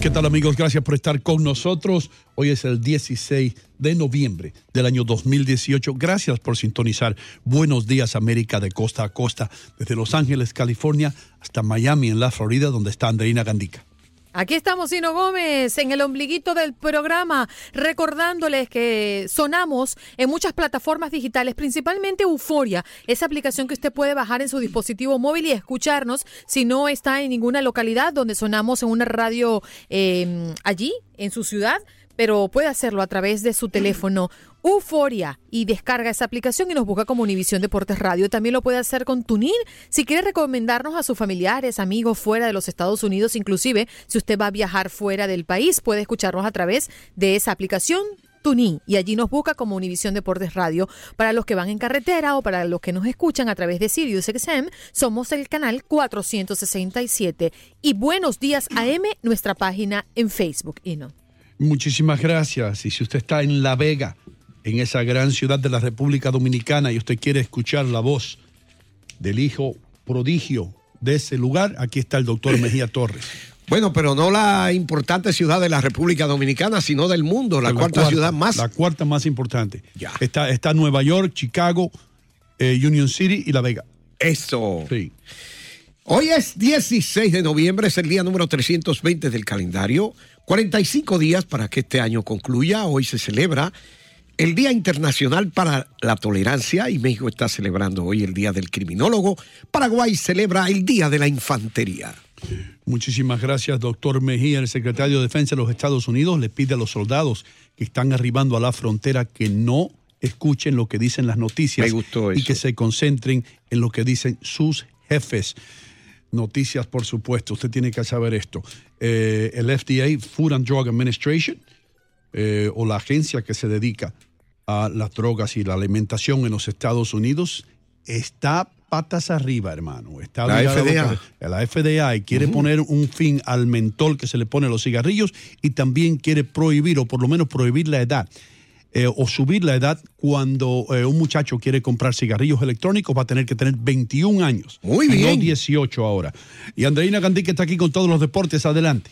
¿Qué tal amigos? Gracias por estar con nosotros. Hoy es el 16 de noviembre del año 2018. Gracias por sintonizar Buenos Días América de costa a costa, desde Los Ángeles, California, hasta Miami, en la Florida, donde está Andreina Gandica. Aquí estamos, Sino Gómez, en el ombliguito del programa, recordándoles que sonamos en muchas plataformas digitales, principalmente Euforia, esa aplicación que usted puede bajar en su dispositivo móvil y escucharnos si no está en ninguna localidad donde sonamos en una radio eh, allí, en su ciudad pero puede hacerlo a través de su teléfono Euforia y descarga esa aplicación y nos busca como Univisión Deportes Radio. También lo puede hacer con Tunin si quiere recomendarnos a sus familiares, amigos fuera de los Estados Unidos, inclusive si usted va a viajar fuera del país, puede escucharnos a través de esa aplicación. Tunin y allí nos busca como Univisión Deportes Radio. Para los que van en carretera o para los que nos escuchan a través de Sirius XM, somos el canal 467 y Buenos Días AM, nuestra página en Facebook. Y no. Muchísimas gracias. Y si usted está en La Vega, en esa gran ciudad de la República Dominicana, y usted quiere escuchar la voz del hijo prodigio de ese lugar, aquí está el doctor Mejía Torres. Bueno, pero no la importante ciudad de la República Dominicana, sino del mundo, la, cuarta, ciudad más. La cuarta más importante. Ya. Está, está Nueva York, Chicago, eh, Union City y La Vega. Eso. Sí. Hoy es 16 de noviembre, es el día número 320 del calendario. 45 días para que este año concluya. Hoy se celebra el Día Internacional para la Tolerancia y México está celebrando hoy el Día del Criminólogo. Paraguay celebra el Día de la Infantería. Muchísimas gracias, doctor Mejía. El secretario de Defensa de los Estados Unidos le pide a los soldados que están arribando a la frontera que no escuchen lo que dicen las noticias Me gustó eso. y que se concentren en lo que dicen sus jefes. Noticias, por supuesto, usted tiene que saber esto. Eh, el FDA, Food and Drug Administration, eh, o la agencia que se dedica a las drogas y la alimentación en los Estados Unidos, está patas arriba, hermano. Está La FDA. La FDA quiere poner un fin al mentol que se le pone a los cigarrillos y también quiere prohibir, o por lo menos prohibir la edad. eh, o subir la edad cuando eh, un muchacho quiere comprar cigarrillos electrónicos va a tener que tener 21 años. Muy y bien. No 18 ahora. Y Andreina Gandí que está aquí con todos los deportes. Adelante.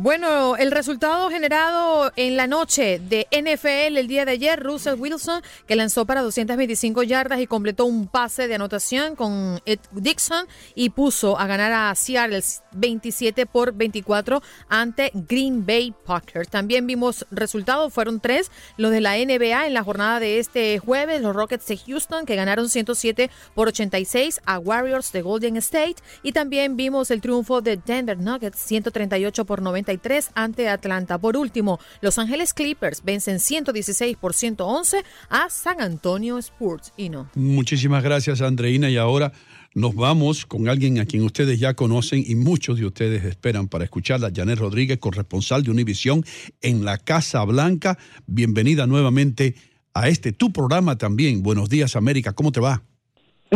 Bueno, el resultado generado en la noche de NFL el día de ayer, Russell Wilson, que lanzó para 225 yardas y completó un pase de anotación con Ed Dixon y puso a ganar a Seattle 27 por 24 ante Green Bay Packers. También vimos resultados, fueron tres, los de la NBA en la jornada de este jueves, los Rockets de Houston que ganaron 107 por 86 a Warriors de Golden State y también vimos el triunfo de Denver Nuggets 138 por 90 ante Atlanta. Por último, Los Ángeles Clippers vencen 116 por 111 a San Antonio Sports. Y no. Muchísimas gracias, Andreina. Y ahora nos vamos con alguien a quien ustedes ya conocen y muchos de ustedes esperan para escucharla, Janet Rodríguez, corresponsal de Univisión en la Casa Blanca. Bienvenida nuevamente a este tu programa también. Buenos días, América. ¿Cómo te va?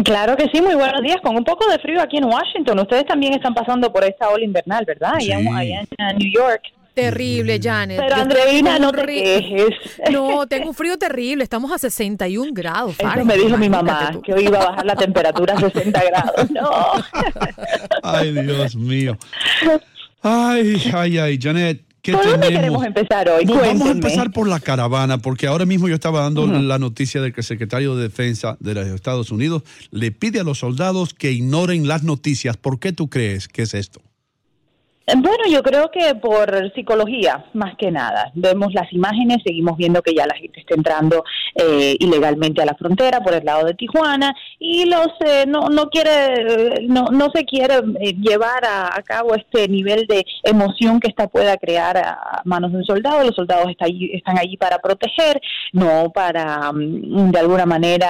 Claro que sí, muy buenos días. Con un poco de frío aquí en Washington. Ustedes también están pasando por esta ola invernal, ¿verdad? Allá, allá en New York. Terrible, Janet. Pero Andreina, no te quejes. No, tengo un frío terrible. Estamos a 61 grados. Eso me dijo mi mamá, que hoy iba a bajar la temperatura a 60 grados. No. Ay, Dios mío. Ay, ay, ay, Janet. ¿Qué ¿Por dónde queremos empezar hoy? No, vamos a empezar por la caravana, porque ahora mismo yo estaba dando la noticia de que el secretario de Defensa de los Estados Unidos le pide a los soldados que ignoren las noticias. ¿Por qué tú crees que es esto? Bueno, yo creo que por psicología, más que nada. Vemos las imágenes, seguimos viendo que ya la gente está entrando eh, ilegalmente a la frontera por el lado de Tijuana y los eh, no no quiere no no se quiere eh, llevar a, a cabo este nivel de emoción que esta pueda crear a manos de un soldado. Los soldados está allí- están allí para proteger, no para mm, de alguna manera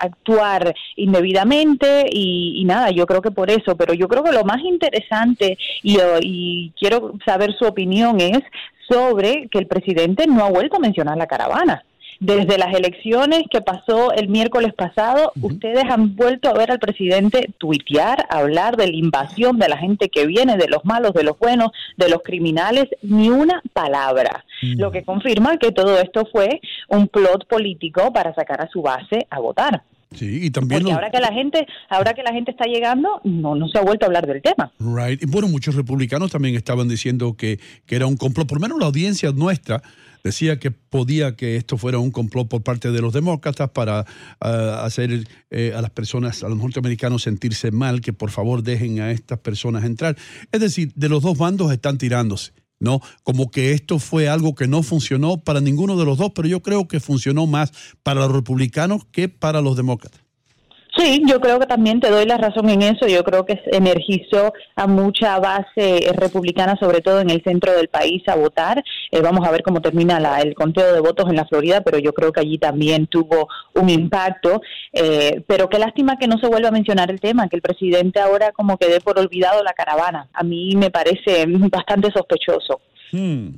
actuar indebidamente y, y nada, yo creo que por eso, pero yo creo que lo más interesante eh, y quiero saber su opinión es sobre que el presidente no ha vuelto a mencionar la caravana. Desde las elecciones que pasó el miércoles pasado, ustedes han vuelto a ver al presidente tuitear, hablar de la invasión de la gente que viene, de los malos, de los buenos, de los criminales, ni una palabra. Lo que confirma que todo esto fue un plot político para sacar a su base a votar. Sí, y también Porque lo- ahora que la gente, ahora que la gente está llegando, no, no se ha vuelto a hablar del tema. Right. Y bueno, muchos republicanos también estaban diciendo que, que era un complot. Por lo menos la audiencia nuestra decía que podía que esto fuera un complot por parte de los demócratas para ah, hacer eh, a las personas, a los norteamericanos sentirse mal, que por favor dejen a estas personas entrar. Es decir, de los dos bandos están tirándose. ¿No? Como que esto fue algo que no funcionó para ninguno de los dos, pero yo creo que funcionó más para los republicanos que para los demócratas. Sí, yo creo que también te doy la razón en eso. Yo creo que energizó a mucha base eh, republicana, sobre todo en el centro del país, a votar. Eh, vamos a ver cómo termina la- el conteo de votos en la Florida, pero yo creo que allí también tuvo un impacto. Eh, pero qué lástima que no se vuelva a mencionar el tema, que el presidente ahora como que dé por olvidado la caravana. A mí me parece bastante sospechoso. Hmm.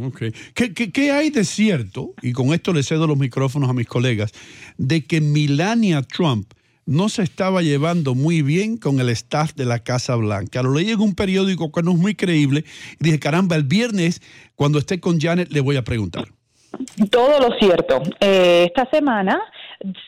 Ok. ¿Qué, qué, qué hay de cierto, y con esto le cedo los micrófonos a mis colegas, de que Melania Trump no se estaba llevando muy bien con el staff de la Casa Blanca? Lo leí en un periódico que no es muy creíble y dije, caramba, el viernes, cuando esté con Janet, le voy a preguntar. Todo lo cierto. Eh, esta semana,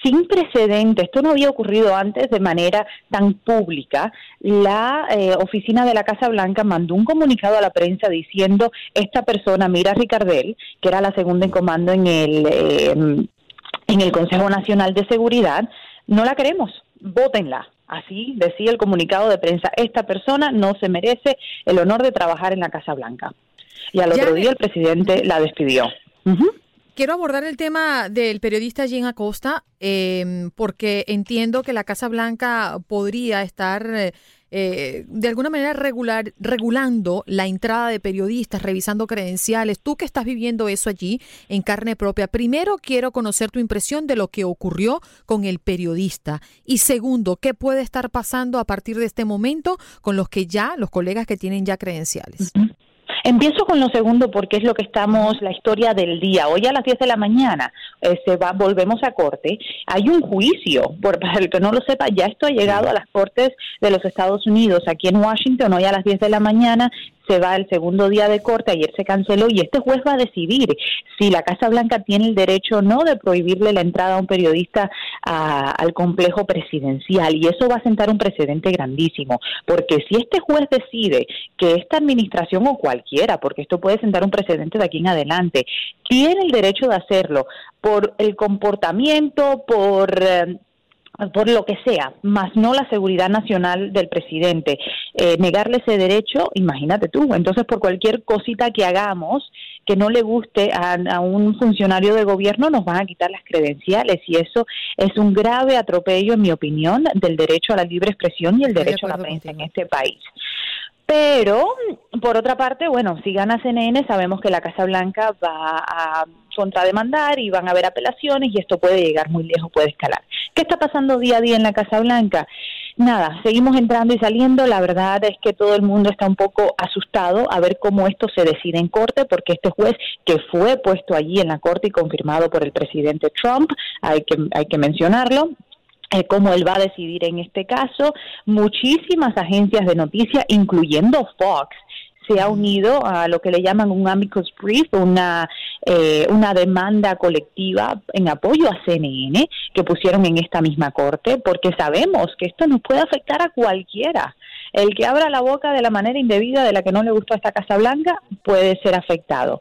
sin precedentes, esto no había ocurrido antes de manera tan pública, la eh, oficina de la Casa Blanca mandó un comunicado a la prensa diciendo esta persona, Mira Ricardel, que era la segunda en comando en el, eh, en el Consejo Nacional de Seguridad, no la queremos, votenla. Así decía el comunicado de prensa, esta persona no se merece el honor de trabajar en la Casa Blanca. Y al otro día el presidente la despidió. Quiero abordar el tema del periodista Jim Acosta eh, porque entiendo que la Casa Blanca podría estar eh, eh, de alguna manera regular, regulando la entrada de periodistas, revisando credenciales. Tú que estás viviendo eso allí en carne propia, primero quiero conocer tu impresión de lo que ocurrió con el periodista y segundo, ¿qué puede estar pasando a partir de este momento con los que ya, los colegas que tienen ya credenciales? Empiezo con lo segundo porque es lo que estamos, la historia del día. Hoy a las 10 de la mañana eh, se va, volvemos a corte. Hay un juicio, por, para el que no lo sepa, ya esto ha llegado a las cortes de los Estados Unidos. Aquí en Washington, hoy a las 10 de la mañana, se va el segundo día de corte, ayer se canceló y este juez va a decidir si la Casa Blanca tiene el derecho o no de prohibirle la entrada a un periodista a- al complejo presidencial. Y eso va a sentar un precedente grandísimo, porque si este juez decide que esta administración o cualquiera, porque esto puede sentar un precedente de aquí en adelante, tiene el derecho de hacerlo por el comportamiento, por... eh, por lo que sea, más no la seguridad nacional del presidente. Eh, negarle ese derecho, imagínate tú. Entonces, por cualquier cosita que hagamos que no le guste a, a un funcionario de gobierno, nos van a quitar las credenciales. Y eso es un grave atropello, en mi opinión, del derecho a la libre expresión y el derecho a la prensa en este país. Pero, por otra parte, bueno, si gana CNN, sabemos que la Casa Blanca va a contrademandar y van a haber apelaciones y esto puede llegar muy lejos, puede escalar. ¿Qué está pasando día a día en la Casa Blanca? Nada, seguimos entrando y saliendo. La verdad es que todo el mundo está un poco asustado a ver cómo esto se decide en corte, porque este juez que fue puesto allí en la corte y confirmado por el presidente Trump, hay que, hay que mencionarlo, eh, cómo él va a decidir en este caso. Muchísimas agencias de noticias, incluyendo Fox, se ha unido a lo que le llaman un amicus brief, una, eh, una demanda colectiva en apoyo a CNN que pusieron en esta misma corte, porque sabemos que esto nos puede afectar a cualquiera. El que abra la boca de la manera indebida de la que no le gustó a esta Casa Blanca puede ser afectado.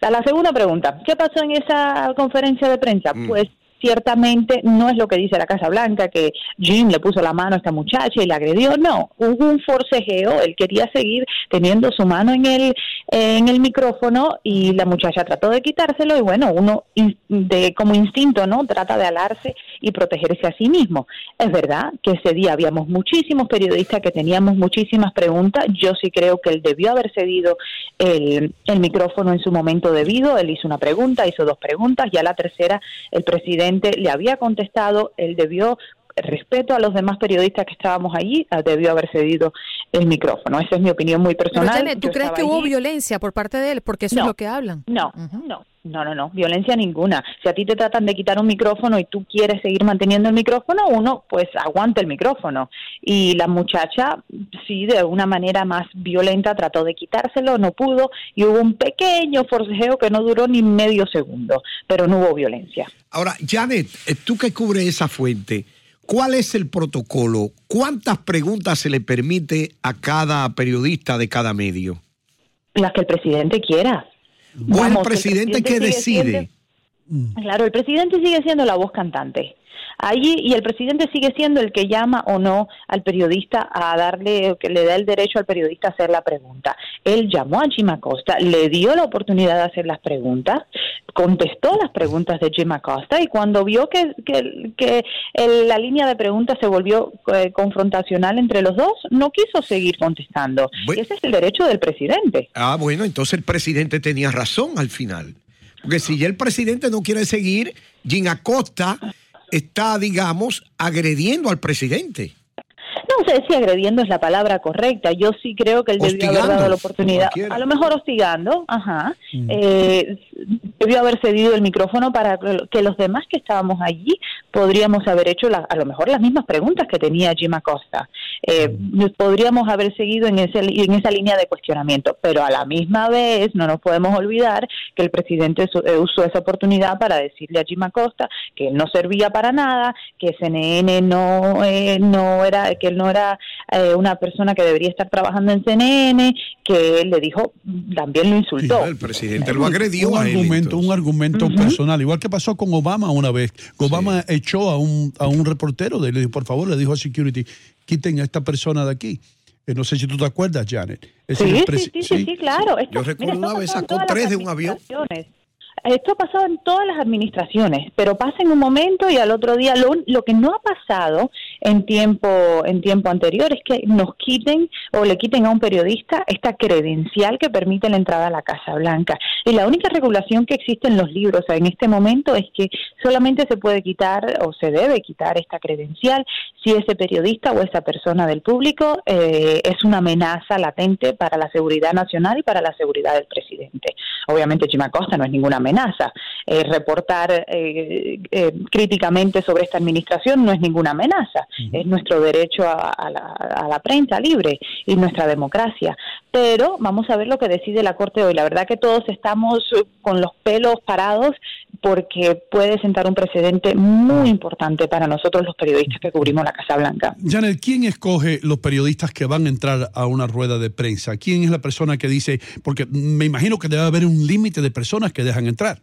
A la segunda pregunta, ¿qué pasó en esa conferencia de prensa? Pues ciertamente no es lo que dice la Casa Blanca, que Jim le puso la mano a esta muchacha y la agredió, no, hubo un forcejeo, él quería seguir teniendo su mano en el, en el micrófono y la muchacha trató de quitárselo y bueno, uno de, como instinto, ¿no? Trata de alarse y protegerse a sí mismo. Es verdad que ese día habíamos muchísimos periodistas que teníamos muchísimas preguntas, yo sí creo que él debió haber cedido el, el micrófono en su momento debido, él hizo una pregunta, hizo dos preguntas, y a la tercera el presidente le había contestado, él debió respeto a los demás periodistas que estábamos allí, ah, debió haber cedido el micrófono. Esa es mi opinión muy Pero, personal. Janet, ¿tú Yo crees que hubo violencia por parte de él? Porque eso No. es lo que hablan. No, no, no, no, no, violencia ninguna. Si a ti te tratan de quitar un micrófono y tú quieres seguir manteniendo el micrófono, uno pues aguanta el micrófono. Y la muchacha, sí, de una manera más violenta trató de quitárselo, no pudo, y hubo un pequeño forcejeo que no duró ni medio segundo, pero no hubo violencia. Ahora, Janet, eh, tú que cubres esa fuente, ¿cuál es el protocolo? ¿Cuántas preguntas se le permite a cada periodista de cada medio? Las que el presidente quiera. ¿O el Vamos, que presidente que decide? Siendo- Claro, el presidente sigue siendo la voz cantante. Allí, y el presidente sigue siendo el que llama o no al periodista a darle, que le da el derecho al periodista a hacer la pregunta. Él llamó a Jim Acosta, le dio la oportunidad de hacer las preguntas, contestó las preguntas de Jim Acosta y cuando vio que, que, que el- la línea de preguntas se volvió eh, confrontacional entre los dos, no quiso seguir contestando. Y ese es el derecho del presidente. Ah, bueno, entonces el presidente tenía razón al final. Porque si ya el presidente no quiere seguir, Jim Acosta está, digamos, agrediendo al presidente. No sé si agrediendo es la palabra correcta. Yo sí creo que él debió haber dado la oportunidad. A lo mejor hostigando, ajá. Mm. Eh, debió haber cedido el micrófono para que los demás que estábamos allí podríamos haber hecho la- a lo mejor las mismas preguntas que tenía Jim Acosta. Eh, Mm. Podríamos haber seguido en, ese, en esa línea de cuestionamiento, pero a la misma vez no nos podemos olvidar que el presidente su- eh, usó esa oportunidad para decirle a Jim Acosta que él no servía para nada, que CNN no, eh, no era, que él no era eh, una persona que debería estar trabajando en CNN, que él le dijo, también lo insultó. El presidente lo agredió un a él. argumento, un argumento personal, igual que pasó con Obama una vez. Obama echó a un, a un reportero de él, le dijo, por favor, le dijo a security, quiten a esta persona de aquí. Eh, no sé si tú te acuerdas, Janet. Sí, el sí, sí, sí, sí, claro. Esto- Yo recuerdo mira, una vez sacó tres las de un avión. administraciones. Esto ha pasado en todas las administraciones, pero pasa en un momento y al otro día. Lo, lo que no ha pasado en tiempo en tiempo anterior es que nos quiten o le quiten a un periodista esta credencial que permite la entrada a la Casa Blanca. Y la única regulación que existe en los libros en este momento es que solamente se puede quitar o se debe quitar esta credencial si ese periodista o esa persona del público eh, es una amenaza latente para la seguridad nacional y para la seguridad del presidente. Obviamente Jim Acosta no es ninguna amenaza. Eh, reportar eh, eh, críticamente sobre esta administración no es ninguna amenaza. Es nuestro derecho a, a la, a la prensa libre y nuestra democracia. Pero vamos a ver lo que decide la Corte hoy. La verdad que todos estamos con los pelos parados porque puede sentar un precedente muy importante para nosotros los periodistas que cubrimos la Casa Blanca. Janet, ¿quién escoge los periodistas que van a entrar a una rueda de prensa? ¿Quién es la persona que dice, porque me imagino que debe haber un límite de personas que dejan entrar?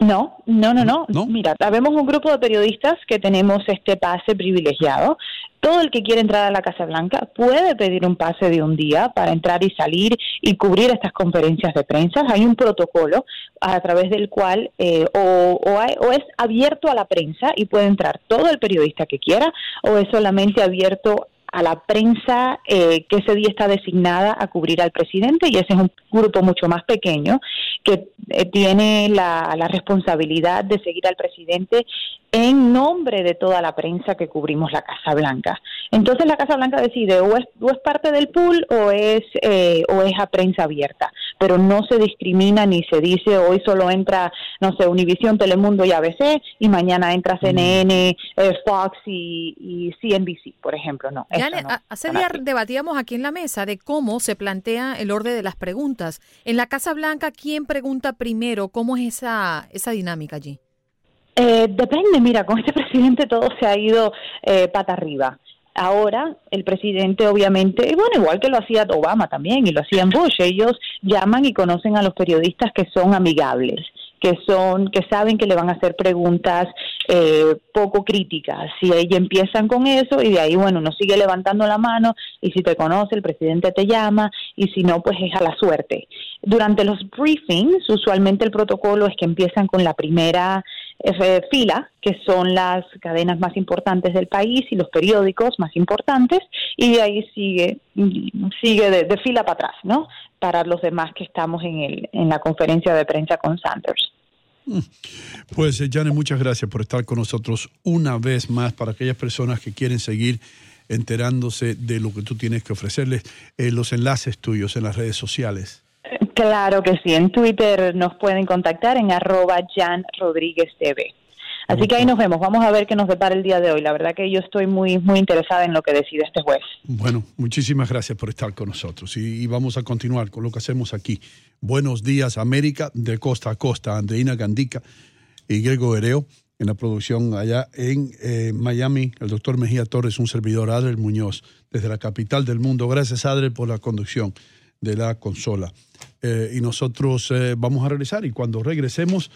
No, no, no, no, Mira, habemos un grupo de periodistas que tenemos este pase privilegiado. Todo el que quiere entrar a la Casa Blanca puede pedir un pase de un día para entrar y salir y cubrir estas conferencias de prensa. Hay un protocolo a través del cual eh, o, o, hay- o es abierto a la prensa y puede entrar todo el periodista que quiera o es solamente abierto a la prensa eh, que ese día está designada a cubrir al presidente y ese es un grupo mucho más pequeño que eh, tiene la, la responsabilidad de seguir al presidente en nombre de toda la prensa que cubrimos la Casa Blanca. Entonces la Casa Blanca decide o es, o es parte del pool o es, eh, o es a prensa abierta, pero no se discrimina ni se dice hoy solo entra, no sé, Univisión, Telemundo y ABC y mañana entra CNN, eh, Fox y, y CNBC, por ejemplo. No, a- hace días debatíamos aquí en la mesa de cómo se plantea el orden de las preguntas. En la Casa Blanca, ¿quién pregunta primero? ¿Cómo es esa, esa dinámica allí? Eh, depende, mira, con este presidente todo se ha ido eh, pata arriba. Ahora el presidente obviamente, y bueno, igual que lo hacía Obama también y lo hacían Bush, ellos llaman y conocen a los periodistas que son amigables, que son, que saben que le van a hacer preguntas eh, poco críticas. Si ellos empiezan con eso y de ahí, bueno, uno sigue levantando la mano y si te conoce el presidente te llama y si no, pues es a la suerte. Durante los briefings, usualmente el protocolo es que empiezan con la primera eh, fila, que son las cadenas más importantes del país y los periódicos más importantes, y de ahí sigue, sigue de, de fila para atrás, ¿no? Para los demás que estamos en, el, en la conferencia de prensa con Sanders. Pues, eh, Janet, muchas gracias por estar con nosotros una vez más para aquellas personas que quieren seguir enterándose de lo que tú tienes que ofrecerles, eh, los enlaces tuyos en las redes sociales. Claro que sí, en Twitter nos pueden contactar en arroba Jan Rodríguez TV. Así que ahí nos vemos, vamos a ver qué nos depara el día de hoy. La verdad que yo estoy muy, muy interesada en lo que decide este juez. Bueno, muchísimas gracias por estar con nosotros y, y vamos a continuar con lo que hacemos aquí. Buenos días, América, de costa a costa. Andreina Gandica y Grego Hereo en la producción allá en eh, Miami. El doctor Mejía Torres, un servidor, Adriel Muñoz, desde la capital del mundo. Gracias, Adriel, por la conducción de la consola. Eh, y nosotros eh, vamos a regresar y cuando regresemos,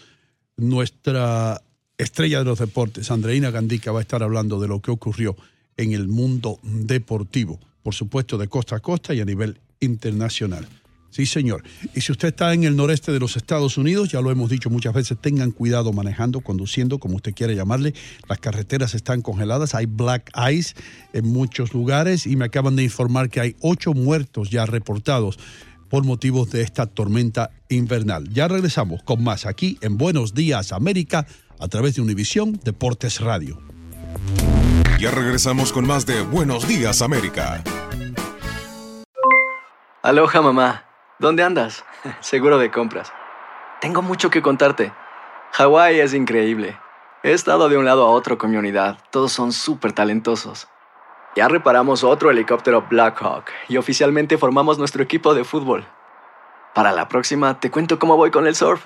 nuestra estrella de los deportes, Andreina Gandica, va a estar hablando de lo que ocurrió en el mundo deportivo, por supuesto de costa a costa y a nivel internacional. Sí, señor. Y si usted está en el noreste de los Estados Unidos, ya lo hemos dicho muchas veces, tengan cuidado manejando, conduciendo, como usted quiera llamarle. Las carreteras están congeladas, hay black ice en muchos lugares y me acaban de informar que hay ocho muertos ya reportados por motivos de esta tormenta invernal. Ya regresamos con más aquí en Buenos Días América a través de Univisión Deportes Radio. Ya regresamos con más de Buenos Días América. Aloha mamá, ¿dónde andas? Seguro de compras. Tengo mucho que contarte. Hawái es increíble. He estado de un lado a otro con mi unidad. Todos son súper talentosos. Ya reparamos otro helicóptero Blackhawk y oficialmente formamos nuestro equipo de fútbol. Para la próxima te cuento cómo voy con el surf